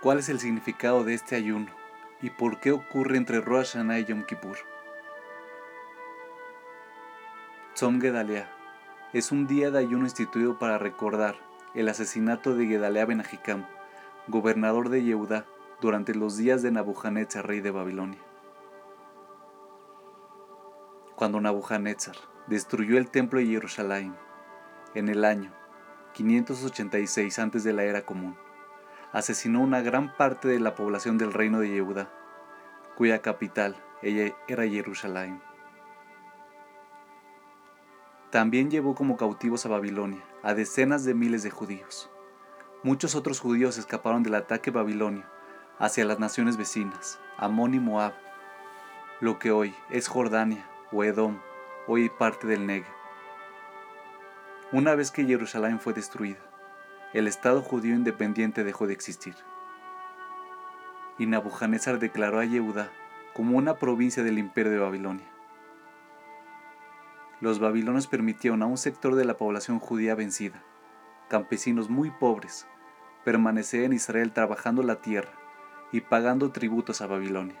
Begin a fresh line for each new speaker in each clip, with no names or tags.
¿Cuál es el significado de este ayuno y por qué ocurre entre Rosh y Yom Kippur? Tzom Gedalia es un día de ayuno instituido para recordar el asesinato de Gedalia Ben Ahikam, gobernador de Yehudá, durante los días de Nabujanetzar, rey de Babilonia. Cuando Nabujanetzar destruyó el templo de Jerusalén en el año 586 antes de la era común, asesinó una gran parte de la población del reino de Yehuda, cuya capital era Jerusalén. También llevó como cautivos a Babilonia a decenas de miles de judíos. Muchos otros judíos escaparon del ataque babilonio hacia las naciones vecinas, Amón y Moab, lo que hoy es Jordania o Edom, hoy parte del Negev. Una vez que Jerusalén fue destruida, el Estado judío independiente dejó de existir. Y Nabujanezzar declaró a Yehuda como una provincia del imperio de Babilonia. Los babilonios permitieron a un sector de la población judía vencida, campesinos muy pobres, permanecer en Israel trabajando la tierra y pagando tributos a Babilonia.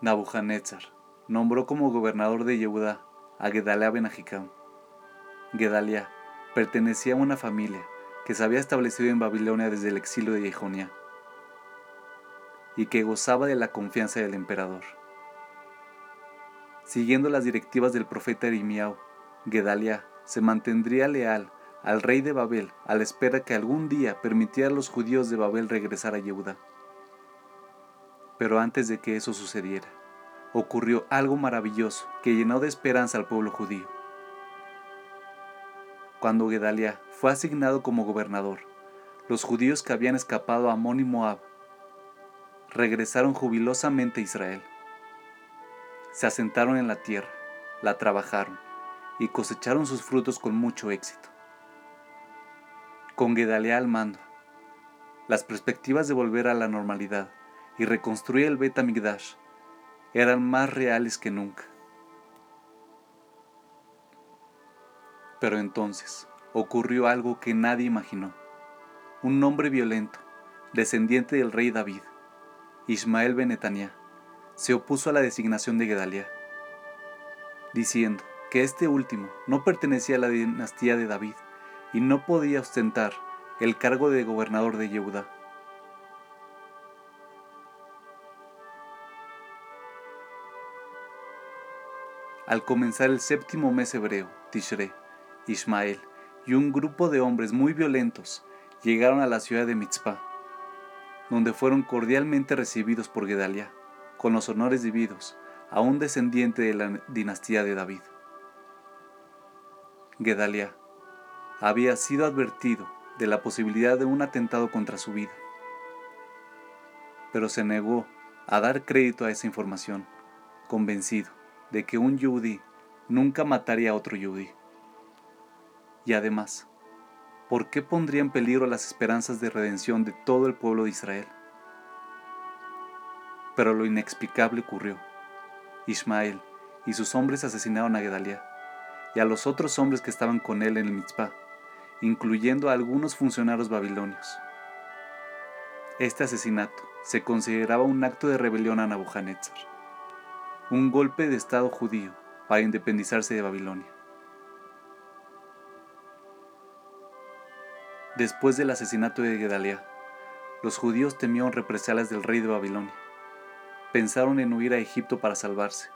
Nabujanezzar nombró como gobernador de Yehudá a Gedalia ben Gedalia pertenecía a una familia que se había establecido en Babilonia desde el exilio de Jehonia y que gozaba de la confianza del emperador. Siguiendo las directivas del profeta Erimiao, Gedalia se mantendría leal al rey de Babel a la espera que algún día permitiera a los judíos de Babel regresar a Yehuda. Pero antes de que eso sucediera, ocurrió algo maravilloso que llenó de esperanza al pueblo judío. Cuando Gedalia fue asignado como gobernador, los judíos que habían escapado a Amón y Moab regresaron jubilosamente a Israel. Se asentaron en la tierra, la trabajaron y cosecharon sus frutos con mucho éxito. Con Gedalia al mando, las perspectivas de volver a la normalidad y reconstruir el Bet Amigdash eran más reales que nunca. Pero entonces ocurrió algo que nadie imaginó. Un hombre violento, descendiente del rey David, Ismael Benetania, se opuso a la designación de Gedalia, diciendo que este último no pertenecía a la dinastía de David y no podía ostentar el cargo de gobernador de Yehuda. Al comenzar el séptimo mes hebreo, Tishre, Ismael y un grupo de hombres muy violentos llegaron a la ciudad de Mitzpah, donde fueron cordialmente recibidos por Gedalia, con los honores debidos a un descendiente de la dinastía de David. Gedalia había sido advertido de la posibilidad de un atentado contra su vida, pero se negó a dar crédito a esa información, convencido de que un yudí nunca mataría a otro yudí. Y además, ¿por qué pondría en peligro las esperanzas de redención de todo el pueblo de Israel? Pero lo inexplicable ocurrió. Ismael y sus hombres asesinaron a Gedalia y a los otros hombres que estaban con él en el Mitzpah, incluyendo a algunos funcionarios babilonios. Este asesinato se consideraba un acto de rebelión a Nabujanetzar un golpe de Estado judío para independizarse de Babilonia. Después del asesinato de Gedalia, los judíos temieron represalias del rey de Babilonia. Pensaron en huir a Egipto para salvarse,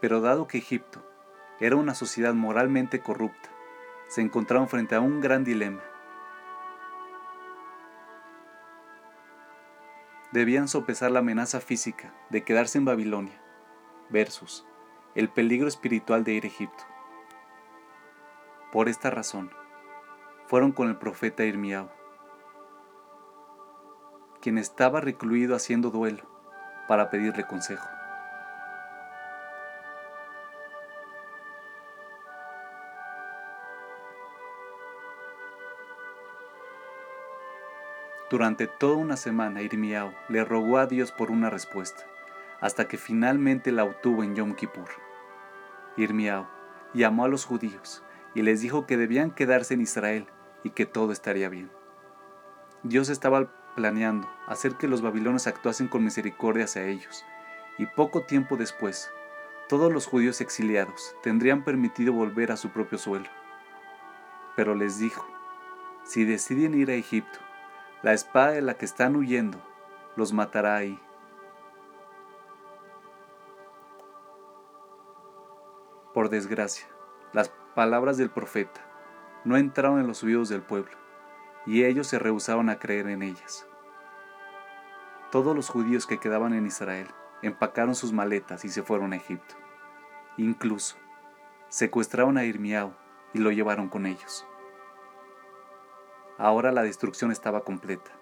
pero dado que Egipto era una sociedad moralmente corrupta, se encontraron frente a un gran dilema. Debían sopesar la amenaza física de quedarse en Babilonia versus el peligro espiritual de ir a Egipto. Por esta razón, fueron con el profeta Irmiao, quien estaba recluido haciendo duelo para pedirle consejo. Durante toda una semana Irmiao le rogó a Dios por una respuesta hasta que finalmente la obtuvo en Yom Kippur. Irmiao llamó a los judíos y les dijo que debían quedarse en Israel y que todo estaría bien. Dios estaba planeando hacer que los babilonios actuasen con misericordia hacia ellos, y poco tiempo después, todos los judíos exiliados tendrían permitido volver a su propio suelo. Pero les dijo, si deciden ir a Egipto, la espada de la que están huyendo los matará ahí. Por desgracia, las palabras del profeta no entraron en los oídos del pueblo, y ellos se rehusaron a creer en ellas. Todos los judíos que quedaban en Israel empacaron sus maletas y se fueron a Egipto. Incluso secuestraron a Irmiao y lo llevaron con ellos. Ahora la destrucción estaba completa.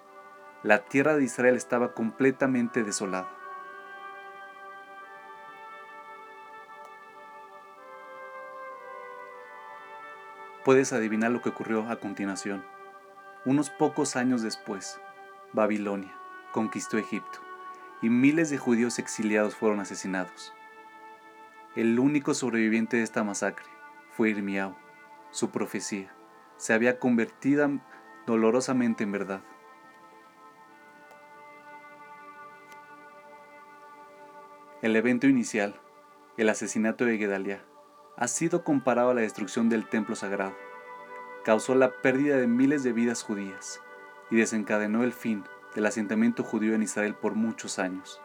La tierra de Israel estaba completamente desolada. Puedes adivinar lo que ocurrió a continuación. Unos pocos años después, Babilonia conquistó Egipto y miles de judíos exiliados fueron asesinados. El único sobreviviente de esta masacre fue Irmiao. Su profecía se había convertido dolorosamente en verdad. El evento inicial, el asesinato de Gedaliah, ha sido comparado a la destrucción del templo sagrado. Causó la pérdida de miles de vidas judías y desencadenó el fin del asentamiento judío en Israel por muchos años.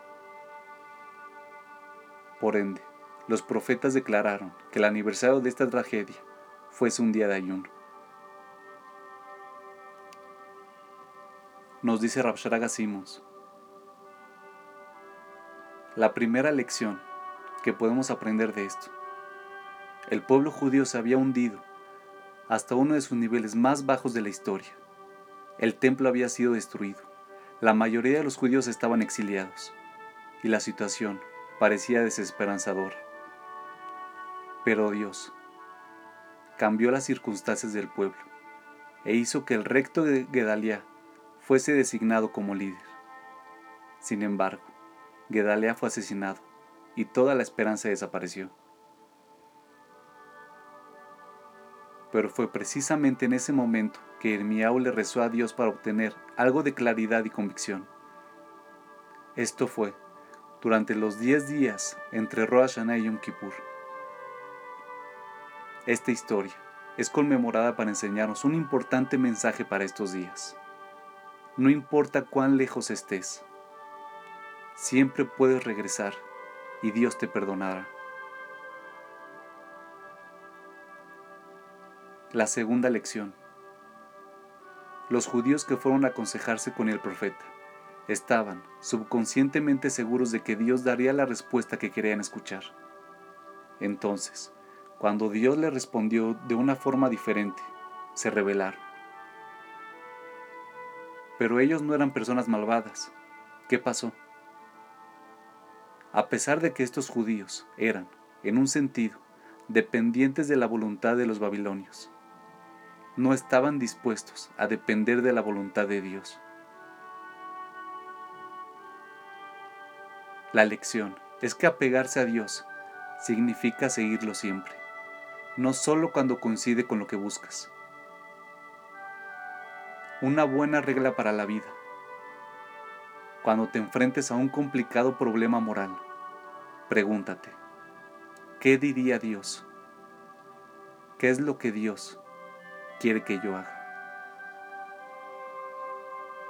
Por ende, los profetas declararon que el aniversario de esta tragedia fuese un día de ayuno. Nos dice Rabsharaga Simons, la primera lección que podemos aprender de esto el pueblo judío se había hundido hasta uno de sus niveles más bajos de la historia. El templo había sido destruido, la mayoría de los judíos estaban exiliados y la situación parecía desesperanzadora. Pero Dios cambió las circunstancias del pueblo e hizo que el recto de Gedaliah fuese designado como líder. Sin embargo, Gedaliah fue asesinado y toda la esperanza desapareció. Pero fue precisamente en ese momento que Irmiau le rezó a Dios para obtener algo de claridad y convicción. Esto fue durante los diez días entre Rosh y Yom Kippur. Esta historia es conmemorada para enseñarnos un importante mensaje para estos días. No importa cuán lejos estés, siempre puedes regresar y Dios te perdonará. La segunda lección. Los judíos que fueron a aconsejarse con el profeta estaban subconscientemente seguros de que Dios daría la respuesta que querían escuchar. Entonces, cuando Dios le respondió de una forma diferente, se rebelaron. Pero ellos no eran personas malvadas. ¿Qué pasó? A pesar de que estos judíos eran, en un sentido, dependientes de la voluntad de los babilonios, no estaban dispuestos a depender de la voluntad de Dios. La lección es que apegarse a Dios significa seguirlo siempre, no solo cuando coincide con lo que buscas. Una buena regla para la vida. Cuando te enfrentes a un complicado problema moral, pregúntate, ¿qué diría Dios? ¿Qué es lo que Dios quiere que yo haga.